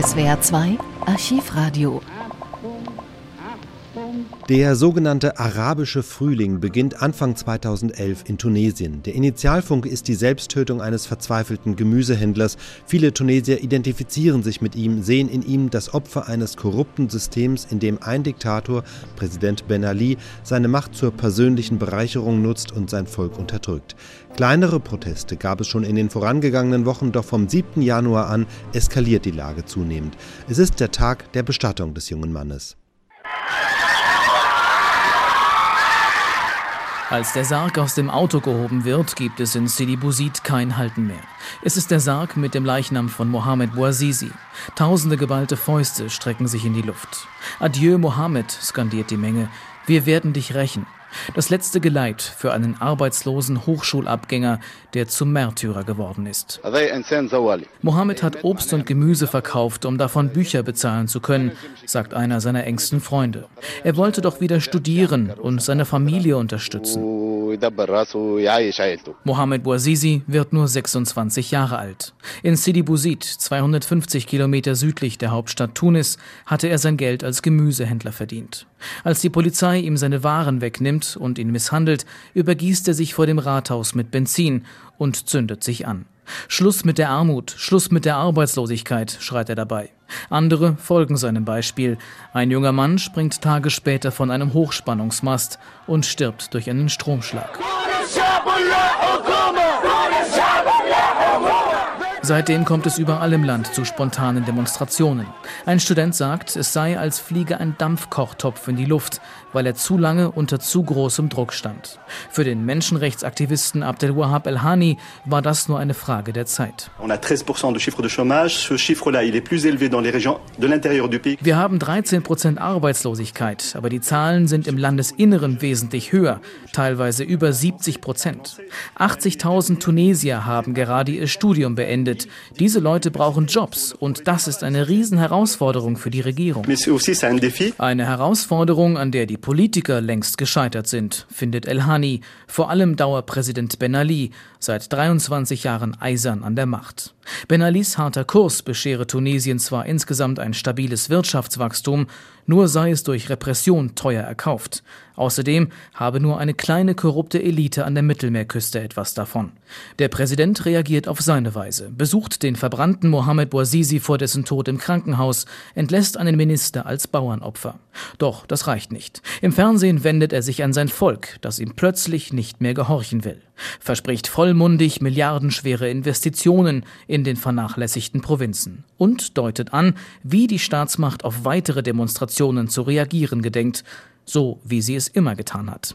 SWR 2 Archivradio der sogenannte arabische Frühling beginnt Anfang 2011 in Tunesien. Der Initialfunke ist die Selbsttötung eines verzweifelten Gemüsehändlers. Viele Tunesier identifizieren sich mit ihm, sehen in ihm das Opfer eines korrupten Systems, in dem ein Diktator, Präsident Ben Ali, seine Macht zur persönlichen Bereicherung nutzt und sein Volk unterdrückt. Kleinere Proteste gab es schon in den vorangegangenen Wochen, doch vom 7. Januar an eskaliert die Lage zunehmend. Es ist der Tag der Bestattung des jungen Mannes. Als der Sarg aus dem Auto gehoben wird, gibt es in Sidi Bouzid kein Halten mehr. Es ist der Sarg mit dem Leichnam von Mohamed Bouazizi. Tausende geballte Fäuste strecken sich in die Luft. Adieu Mohammed, skandiert die Menge. Wir werden dich rächen. Das letzte Geleit für einen arbeitslosen Hochschulabgänger, der zum Märtyrer geworden ist. Mohammed hat Obst und Gemüse verkauft, um davon Bücher bezahlen zu können, sagt einer seiner engsten Freunde. Er wollte doch wieder studieren und seine Familie unterstützen. Mohammed Bouazizi wird nur 26 Jahre alt. In Sidi Bouzid, 250 Kilometer südlich der Hauptstadt Tunis, hatte er sein Geld als Gemüsehändler verdient. Als die Polizei ihm seine Waren wegnimmt und ihn misshandelt, übergießt er sich vor dem Rathaus mit Benzin und zündet sich an. Schluss mit der Armut, Schluss mit der Arbeitslosigkeit, schreit er dabei. Andere folgen seinem Beispiel. Ein junger Mann springt Tage später von einem Hochspannungsmast und stirbt durch einen Stromschlag. Seitdem kommt es überall im Land zu spontanen Demonstrationen. Ein Student sagt, es sei, als fliege ein Dampfkochtopf in die Luft, weil er zu lange unter zu großem Druck stand. Für den Menschenrechtsaktivisten Abdel Wahab El-Hani war das nur eine Frage der Zeit. Wir haben 13 Prozent Arbeitslosigkeit, aber die Zahlen sind im Landesinneren wesentlich höher, teilweise über 70 Prozent. 80.000 Tunesier haben gerade ihr Studium beendet findet. Diese Leute brauchen Jobs und das ist eine Riesenherausforderung für die Regierung. Eine Herausforderung, an der die Politiker längst gescheitert sind, findet El-Hani, vor allem Dauerpräsident Ben Ali, seit 23 Jahren eisern an der Macht. Ben Alis harter Kurs beschere Tunesien zwar insgesamt ein stabiles Wirtschaftswachstum, nur sei es durch Repression teuer erkauft. Außerdem habe nur eine kleine korrupte Elite an der Mittelmeerküste etwas davon. Der Präsident reagiert auf seine Weise, besucht den verbrannten Mohamed Bouazizi vor dessen Tod im Krankenhaus, entlässt einen Minister als Bauernopfer. Doch das reicht nicht. Im Fernsehen wendet er sich an sein Volk, das ihm plötzlich nicht mehr gehorchen will verspricht vollmundig milliardenschwere Investitionen in den vernachlässigten Provinzen und deutet an, wie die Staatsmacht auf weitere Demonstrationen zu reagieren gedenkt, so wie sie es immer getan hat.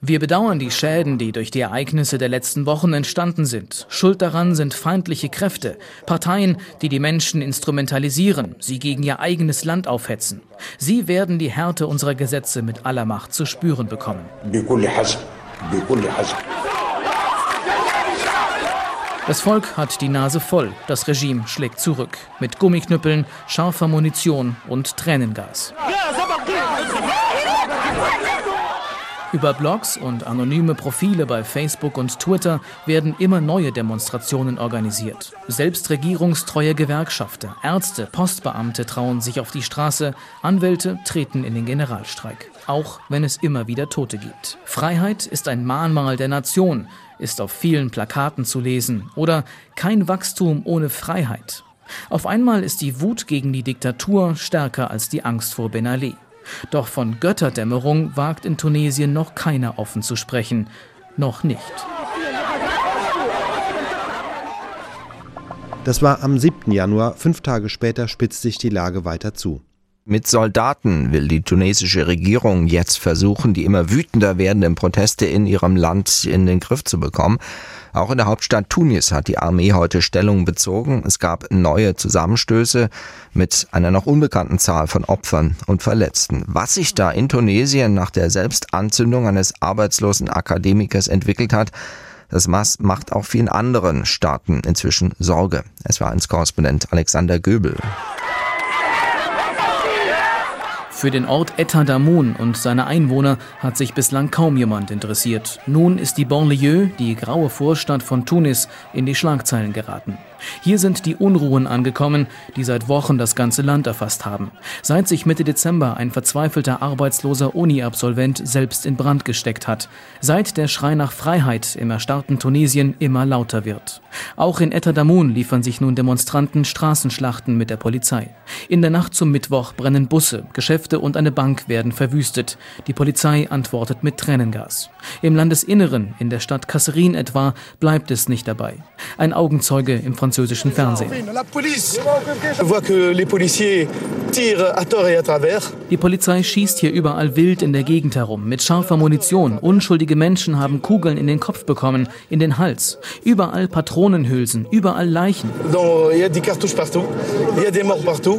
Wir bedauern die Schäden, die durch die Ereignisse der letzten Wochen entstanden sind. Schuld daran sind feindliche Kräfte, Parteien, die die Menschen instrumentalisieren, sie gegen ihr eigenes Land aufhetzen. Sie werden die Härte unserer Gesetze mit aller Macht zu spüren bekommen. Das Volk hat die Nase voll, das Regime schlägt zurück, mit Gummiknüppeln, scharfer Munition und Tränengas. Über Blogs und anonyme Profile bei Facebook und Twitter werden immer neue Demonstrationen organisiert. Selbst regierungstreue Gewerkschafter, Ärzte, Postbeamte trauen sich auf die Straße, Anwälte treten in den Generalstreik. Auch wenn es immer wieder Tote gibt. Freiheit ist ein Mahnmal der Nation, ist auf vielen Plakaten zu lesen. Oder kein Wachstum ohne Freiheit. Auf einmal ist die Wut gegen die Diktatur stärker als die Angst vor Ben Ali. Doch von Götterdämmerung wagt in Tunesien noch keiner offen zu sprechen. Noch nicht. Das war am 7. Januar. Fünf Tage später spitzt sich die Lage weiter zu. Mit Soldaten will die tunesische Regierung jetzt versuchen, die immer wütender werdenden Proteste in ihrem Land in den Griff zu bekommen. Auch in der Hauptstadt Tunis hat die Armee heute Stellung bezogen. Es gab neue Zusammenstöße mit einer noch unbekannten Zahl von Opfern und Verletzten. Was sich da in Tunesien nach der Selbstanzündung eines arbeitslosen Akademikers entwickelt hat, das macht auch vielen anderen Staaten inzwischen Sorge. Es war ins Korrespondent Alexander Göbel. Für den Ort Etta Damoun und seine Einwohner hat sich bislang kaum jemand interessiert. Nun ist die Banlieue, die graue Vorstadt von Tunis, in die Schlagzeilen geraten. Hier sind die Unruhen angekommen, die seit Wochen das ganze Land erfasst haben. Seit sich Mitte Dezember ein verzweifelter arbeitsloser Uni-Absolvent selbst in Brand gesteckt hat. Seit der Schrei nach Freiheit im erstarrten Tunesien immer lauter wird. Auch in Etadamun liefern sich nun Demonstranten Straßenschlachten mit der Polizei. In der Nacht zum Mittwoch brennen Busse, Geschäfte und eine Bank werden verwüstet. Die Polizei antwortet mit Tränengas. Im Landesinneren, in der Stadt Kasserin etwa, bleibt es nicht dabei. Ein Augenzeuge im französischen Fernsehen. Die Polizei schießt hier überall wild in der Gegend herum, mit scharfer Munition. Unschuldige Menschen haben Kugeln in den Kopf bekommen, in den Hals. Überall Patronenhülsen, überall Leichen.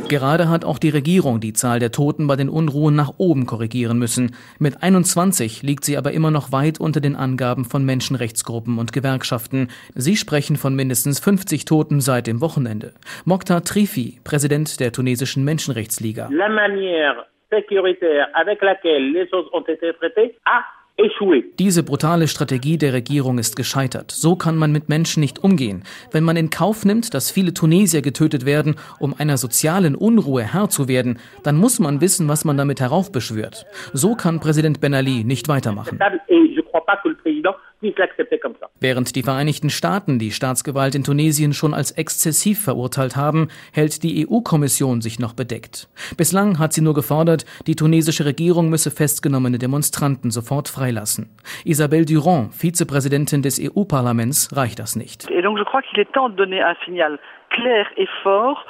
Gerade hat auch die Regierung die Zahl der Toten bei den Unruhen nach oben korrigieren müssen. Mit 21 liegt sie aber immer noch weit unter den Angaben von Menschenrechtsgruppen und Gewerkschaften. Sie sprechen von mindestens 50 Toten seit dem Wochenende. Mokhtar Trifi, Präsident der tunesischen Menschenrechtsliga. La manière sécuritaire avec laquelle les choses ont été traitées a diese brutale Strategie der Regierung ist gescheitert. So kann man mit Menschen nicht umgehen. Wenn man in Kauf nimmt, dass viele Tunesier getötet werden, um einer sozialen Unruhe Herr zu werden, dann muss man wissen, was man damit heraufbeschwört. So kann Präsident Ben Ali nicht weitermachen. Während die Vereinigten Staaten die Staatsgewalt in Tunesien schon als exzessiv verurteilt haben, hält die EU-Kommission sich noch bedeckt. Bislang hat sie nur gefordert, die tunesische Regierung müsse festgenommene Demonstranten sofort freilassen. Isabelle Durand, Vizepräsidentin des EU-Parlaments, reicht das nicht. Et donc je crois qu'il est temps de donner un signal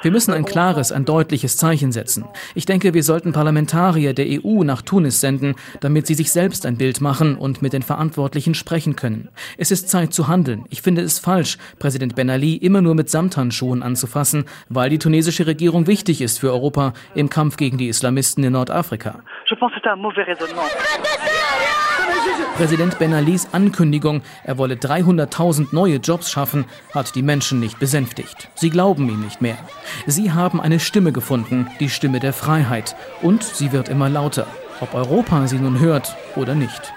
wir müssen ein klares, ein deutliches Zeichen setzen. Ich denke, wir sollten Parlamentarier der EU nach Tunis senden, damit sie sich selbst ein Bild machen und mit den Verantwortlichen sprechen können. Es ist Zeit zu handeln. Ich finde es falsch, Präsident Ben Ali immer nur mit Samthandschuhen anzufassen, weil die tunesische Regierung wichtig ist für Europa im Kampf gegen die Islamisten in Nordafrika. Präsident Ben Alis Ankündigung, er wolle 300.000 neue Jobs schaffen, hat die Menschen nicht besänftigt. Sie glauben ihm nicht mehr. Sie haben eine Stimme gefunden, die Stimme der Freiheit. Und sie wird immer lauter, ob Europa sie nun hört oder nicht.